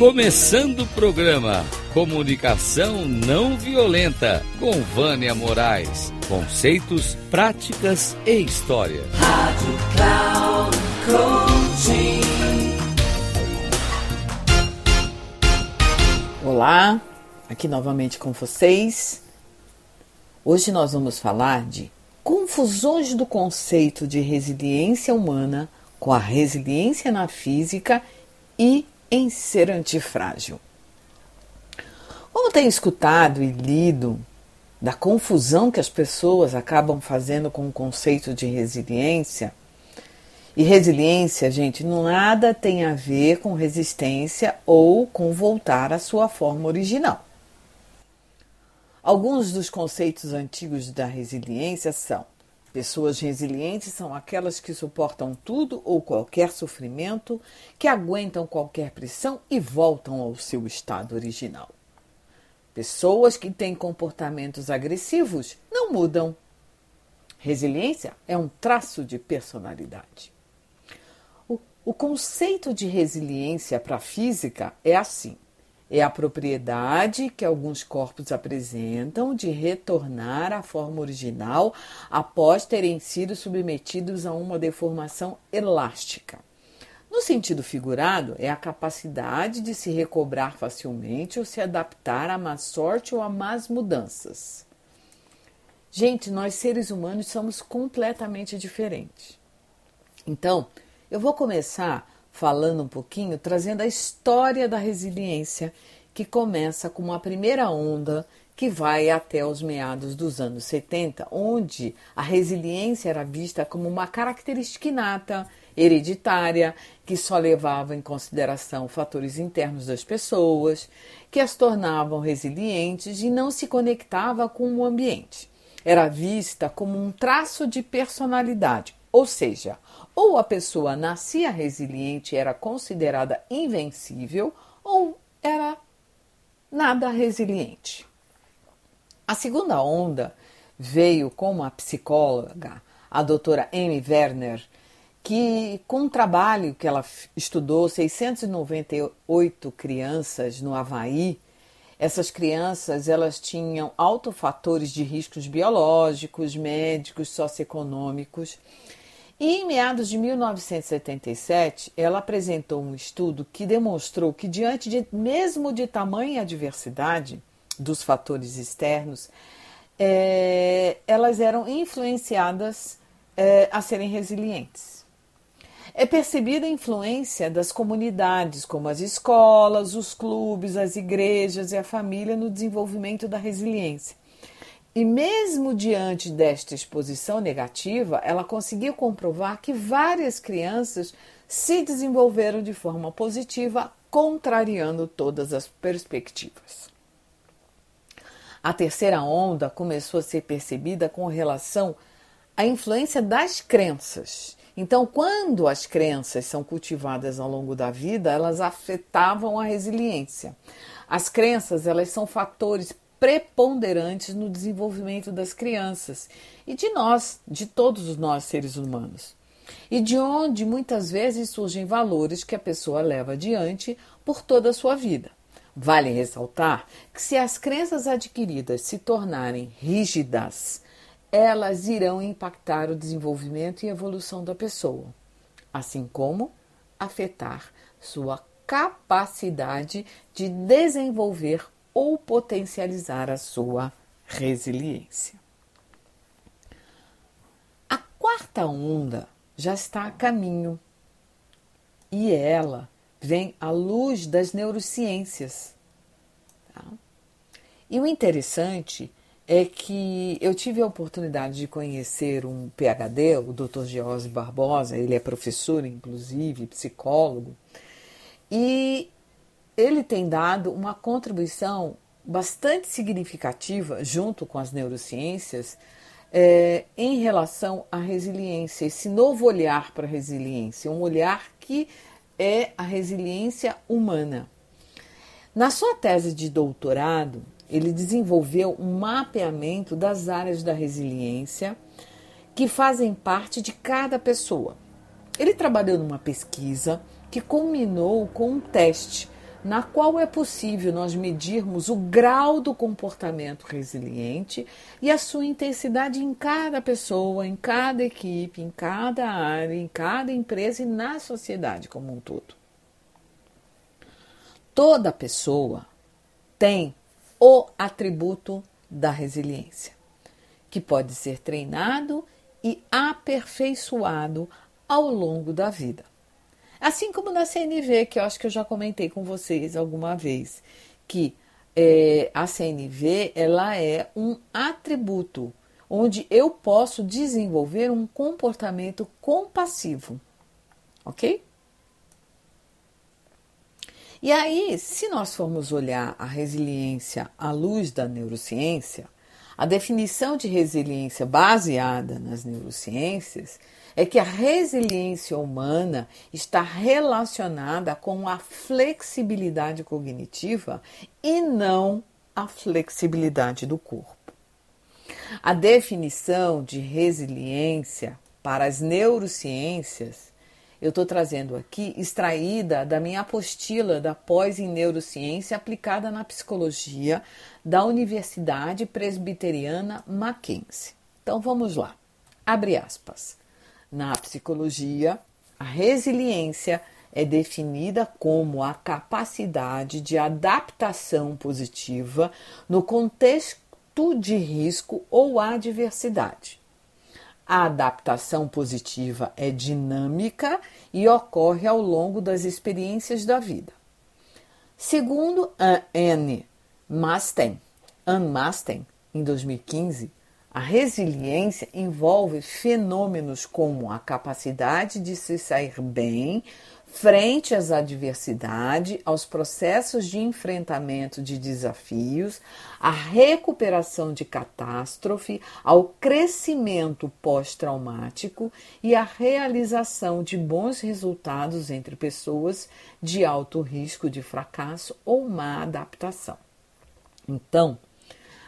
Começando o programa Comunicação Não Violenta com Vânia Moraes. Conceitos, práticas e história. Rádio Cloud Coaching. Olá, aqui novamente com vocês. Hoje nós vamos falar de confusões do conceito de resiliência humana com a resiliência na física e em ser antifrágil. Como tem escutado e lido da confusão que as pessoas acabam fazendo com o conceito de resiliência, e resiliência, gente, nada tem a ver com resistência ou com voltar à sua forma original. Alguns dos conceitos antigos da resiliência são Pessoas resilientes são aquelas que suportam tudo ou qualquer sofrimento, que aguentam qualquer pressão e voltam ao seu estado original. Pessoas que têm comportamentos agressivos não mudam. Resiliência é um traço de personalidade. O, o conceito de resiliência para a física é assim: é a propriedade que alguns corpos apresentam de retornar à forma original após terem sido submetidos a uma deformação elástica. No sentido figurado, é a capacidade de se recobrar facilmente ou se adaptar à má sorte ou a más mudanças. Gente, nós seres humanos somos completamente diferentes. Então, eu vou começar falando um pouquinho, trazendo a história da resiliência, que começa com uma primeira onda que vai até os meados dos anos 70, onde a resiliência era vista como uma característica inata, hereditária, que só levava em consideração fatores internos das pessoas, que as tornavam resilientes e não se conectava com o ambiente. Era vista como um traço de personalidade, ou seja, ou a pessoa nascia resiliente era considerada invencível, ou era nada resiliente. A segunda onda veio com uma psicóloga, a doutora Amy Werner, que com um trabalho que ela estudou 698 crianças no Havaí, essas crianças elas tinham altos fatores de riscos biológicos, médicos, socioeconômicos e em meados de 1977, ela apresentou um estudo que demonstrou que, diante de mesmo de tamanha adversidade dos fatores externos, é, elas eram influenciadas é, a serem resilientes. É percebida a influência das comunidades, como as escolas, os clubes, as igrejas e a família no desenvolvimento da resiliência. E mesmo diante desta exposição negativa, ela conseguiu comprovar que várias crianças se desenvolveram de forma positiva, contrariando todas as perspectivas. A terceira onda começou a ser percebida com relação à influência das crenças. Então, quando as crenças são cultivadas ao longo da vida, elas afetavam a resiliência. As crenças, elas são fatores preponderantes no desenvolvimento das crianças e de nós, de todos nós seres humanos. E de onde muitas vezes surgem valores que a pessoa leva adiante por toda a sua vida. Vale ressaltar que se as crenças adquiridas se tornarem rígidas, elas irão impactar o desenvolvimento e evolução da pessoa, assim como afetar sua capacidade de desenvolver ou potencializar a sua resiliência. A quarta onda já está a caminho e ela vem à luz das neurociências. Tá? E o interessante é que eu tive a oportunidade de conhecer um PhD, o Dr. Geose Barbosa, ele é professor, inclusive, psicólogo, e ele tem dado uma contribuição bastante significativa, junto com as neurociências, é, em relação à resiliência, esse novo olhar para a resiliência, um olhar que é a resiliência humana. Na sua tese de doutorado, ele desenvolveu um mapeamento das áreas da resiliência que fazem parte de cada pessoa. Ele trabalhou numa pesquisa que culminou com um teste na qual é possível nós medirmos o grau do comportamento resiliente e a sua intensidade em cada pessoa, em cada equipe, em cada área, em cada empresa e na sociedade como um todo. Toda pessoa tem o atributo da resiliência, que pode ser treinado e aperfeiçoado ao longo da vida. Assim como na CNV, que eu acho que eu já comentei com vocês alguma vez, que é, a CNV ela é um atributo onde eu posso desenvolver um comportamento compassivo, ok? E aí, se nós formos olhar a resiliência à luz da neurociência, a definição de resiliência baseada nas neurociências é que a resiliência humana está relacionada com a flexibilidade cognitiva e não a flexibilidade do corpo. A definição de resiliência para as neurociências eu estou trazendo aqui extraída da minha apostila da pós em neurociência aplicada na psicologia da Universidade Presbiteriana Mackenzie. Então vamos lá. Abre aspas. Na psicologia, a resiliência é definida como a capacidade de adaptação positiva no contexto de risco ou adversidade. A adaptação positiva é dinâmica e ocorre ao longo das experiências da vida. Segundo Anne Masten, Anne Masten, em 2015, a resiliência envolve fenômenos como a capacidade de se sair bem frente às adversidades, aos processos de enfrentamento de desafios, à recuperação de catástrofe, ao crescimento pós-traumático e à realização de bons resultados entre pessoas de alto risco de fracasso ou má adaptação. Então,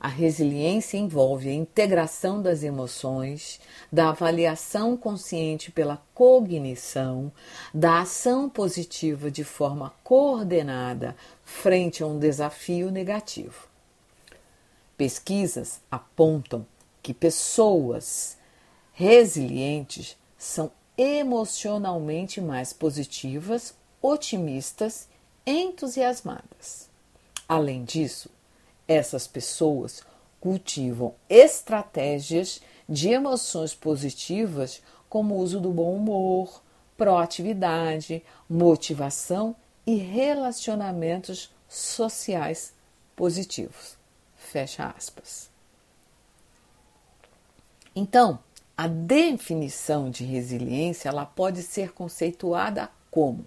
a resiliência envolve a integração das emoções, da avaliação consciente pela cognição, da ação positiva de forma coordenada frente a um desafio negativo. Pesquisas apontam que pessoas resilientes são emocionalmente mais positivas, otimistas, entusiasmadas. Além disso, essas pessoas cultivam estratégias de emoções positivas, como o uso do bom humor, proatividade, motivação e relacionamentos sociais positivos. Fecha aspas. Então, a definição de resiliência ela pode ser conceituada como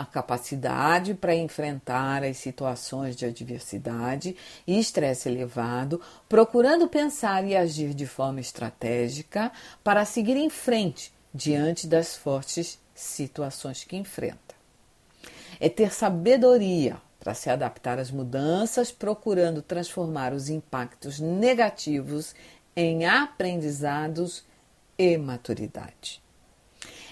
a capacidade para enfrentar as situações de adversidade e estresse elevado, procurando pensar e agir de forma estratégica para seguir em frente diante das fortes situações que enfrenta. É ter sabedoria para se adaptar às mudanças, procurando transformar os impactos negativos em aprendizados e maturidade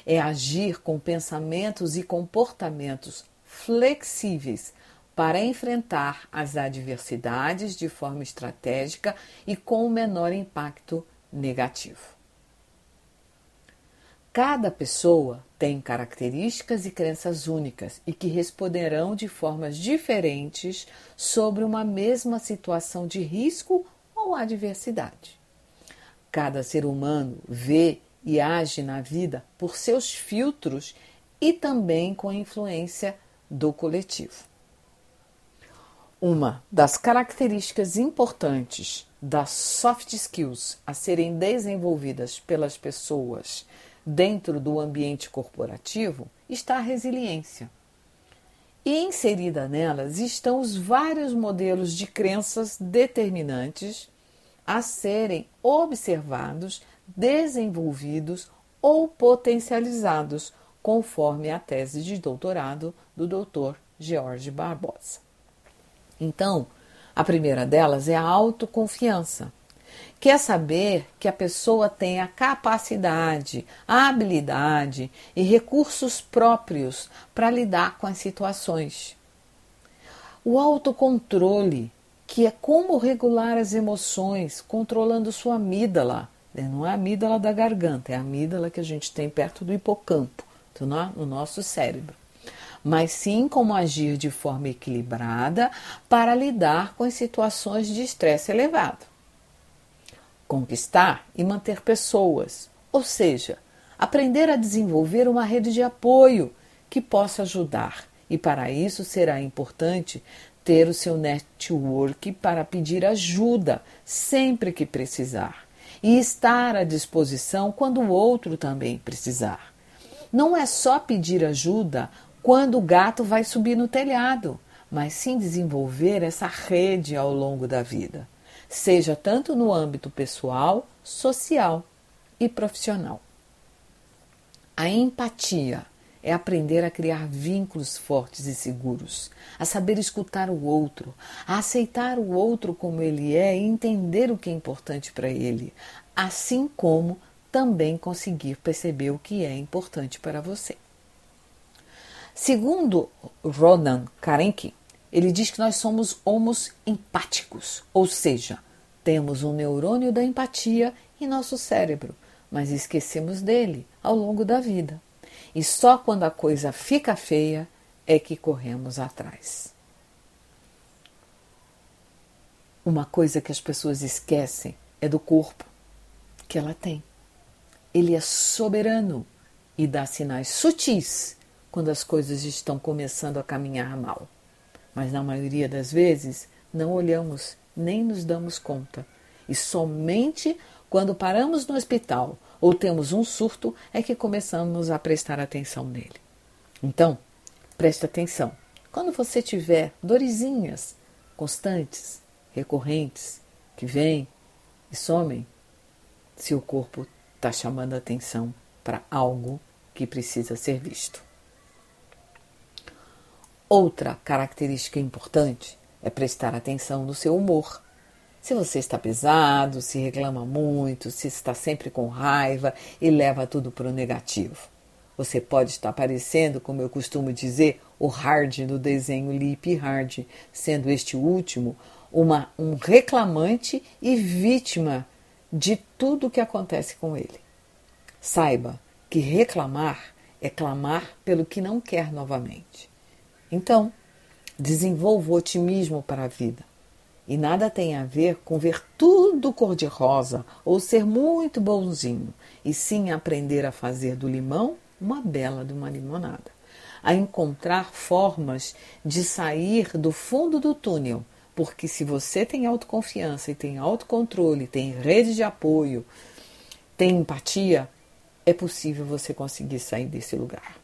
é agir com pensamentos e comportamentos flexíveis para enfrentar as adversidades de forma estratégica e com o menor impacto negativo. Cada pessoa tem características e crenças únicas e que responderão de formas diferentes sobre uma mesma situação de risco ou adversidade. Cada ser humano vê e age na vida por seus filtros e também com a influência do coletivo. Uma das características importantes das soft skills a serem desenvolvidas pelas pessoas dentro do ambiente corporativo está a resiliência. E inserida nelas estão os vários modelos de crenças determinantes a serem observados desenvolvidos ou potencializados, conforme a tese de doutorado do Dr. George Barbosa. Então, a primeira delas é a autoconfiança, que é saber que a pessoa tem a capacidade, a habilidade e recursos próprios para lidar com as situações. O autocontrole, que é como regular as emoções, controlando sua amígdala. Né? Não é a amígdala da garganta, é a amígdala que a gente tem perto do hipocampo, no nosso cérebro. Mas sim como agir de forma equilibrada para lidar com as situações de estresse elevado. Conquistar e manter pessoas, ou seja, aprender a desenvolver uma rede de apoio que possa ajudar. E para isso será importante ter o seu network para pedir ajuda sempre que precisar e estar à disposição quando o outro também precisar. Não é só pedir ajuda quando o gato vai subir no telhado, mas sim desenvolver essa rede ao longo da vida, seja tanto no âmbito pessoal, social e profissional. A empatia é aprender a criar vínculos fortes e seguros, a saber escutar o outro, a aceitar o outro como ele é e entender o que é importante para ele, assim como também conseguir perceber o que é importante para você. Segundo Ronan Karenki, ele diz que nós somos homos empáticos, ou seja, temos um neurônio da empatia em nosso cérebro, mas esquecemos dele ao longo da vida. E só quando a coisa fica feia é que corremos atrás. Uma coisa que as pessoas esquecem é do corpo que ela tem. Ele é soberano e dá sinais sutis quando as coisas estão começando a caminhar mal. Mas na maioria das vezes não olhamos nem nos damos conta. E somente quando paramos no hospital ou temos um surto, é que começamos a prestar atenção nele. Então, preste atenção. Quando você tiver dorezinhas constantes, recorrentes, que vêm e somem, seu corpo está chamando a atenção para algo que precisa ser visto. Outra característica importante é prestar atenção no seu humor. Se você está pesado, se reclama muito, se está sempre com raiva e leva tudo para o negativo. Você pode estar parecendo, como eu costumo dizer, o Hard no desenho Lip Hard, sendo este último uma, um reclamante e vítima de tudo o que acontece com ele. Saiba que reclamar é clamar pelo que não quer novamente. Então, desenvolva o otimismo para a vida. E nada tem a ver com ver tudo cor-de-rosa ou ser muito bonzinho, e sim aprender a fazer do limão uma bela de uma limonada. A encontrar formas de sair do fundo do túnel, porque se você tem autoconfiança e tem autocontrole, tem rede de apoio, tem empatia, é possível você conseguir sair desse lugar.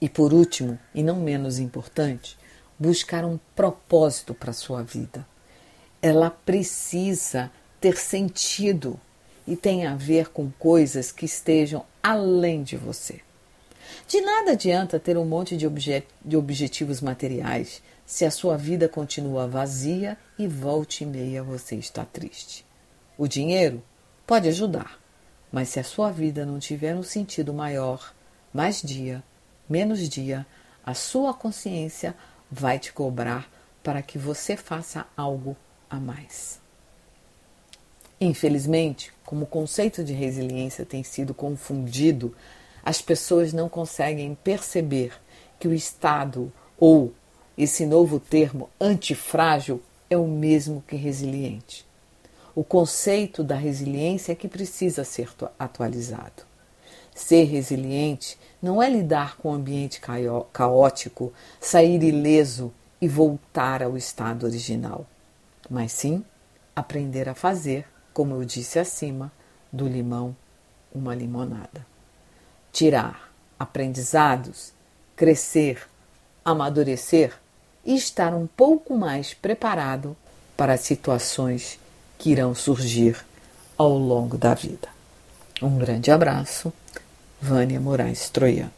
E por último, e não menos importante, buscar um propósito para a sua vida. Ela precisa ter sentido e tem a ver com coisas que estejam além de você. De nada adianta ter um monte de, de objetivos materiais se a sua vida continua vazia e volte e meia você está triste. O dinheiro pode ajudar, mas se a sua vida não tiver um sentido maior, mais dia, menos dia, a sua consciência vai te cobrar para que você faça algo a mais. Infelizmente, como o conceito de resiliência tem sido confundido, as pessoas não conseguem perceber que o estado ou esse novo termo antifrágil é o mesmo que resiliente. O conceito da resiliência é que precisa ser atualizado. Ser resiliente não é lidar com o ambiente caótico, sair ileso e voltar ao estado original, mas sim aprender a fazer, como eu disse acima, do limão uma limonada. Tirar aprendizados, crescer, amadurecer e estar um pouco mais preparado para situações que irão surgir ao longo da vida. Um grande abraço Vânia Moraes Troiano.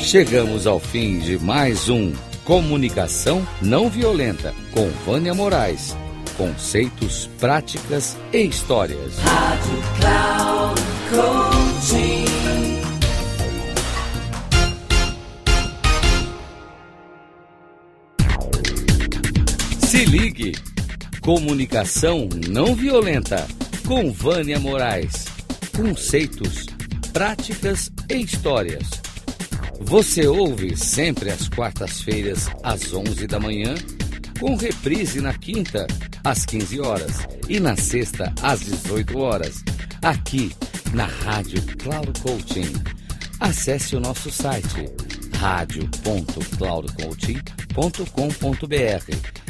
Chegamos ao fim de mais um Comunicação Não Violenta com Vânia Moraes. Conceitos, práticas e histórias. Rádio Cloud Coach. Se ligue. Comunicação não violenta com Vânia Moraes. Conceitos, práticas e histórias. Você ouve sempre às quartas-feiras às 11 da manhã, com reprise na quinta às 15 horas e na sexta às 18 horas, aqui na Rádio Cloud Coaching. Acesse o nosso site radio.cloudcoaching.com.br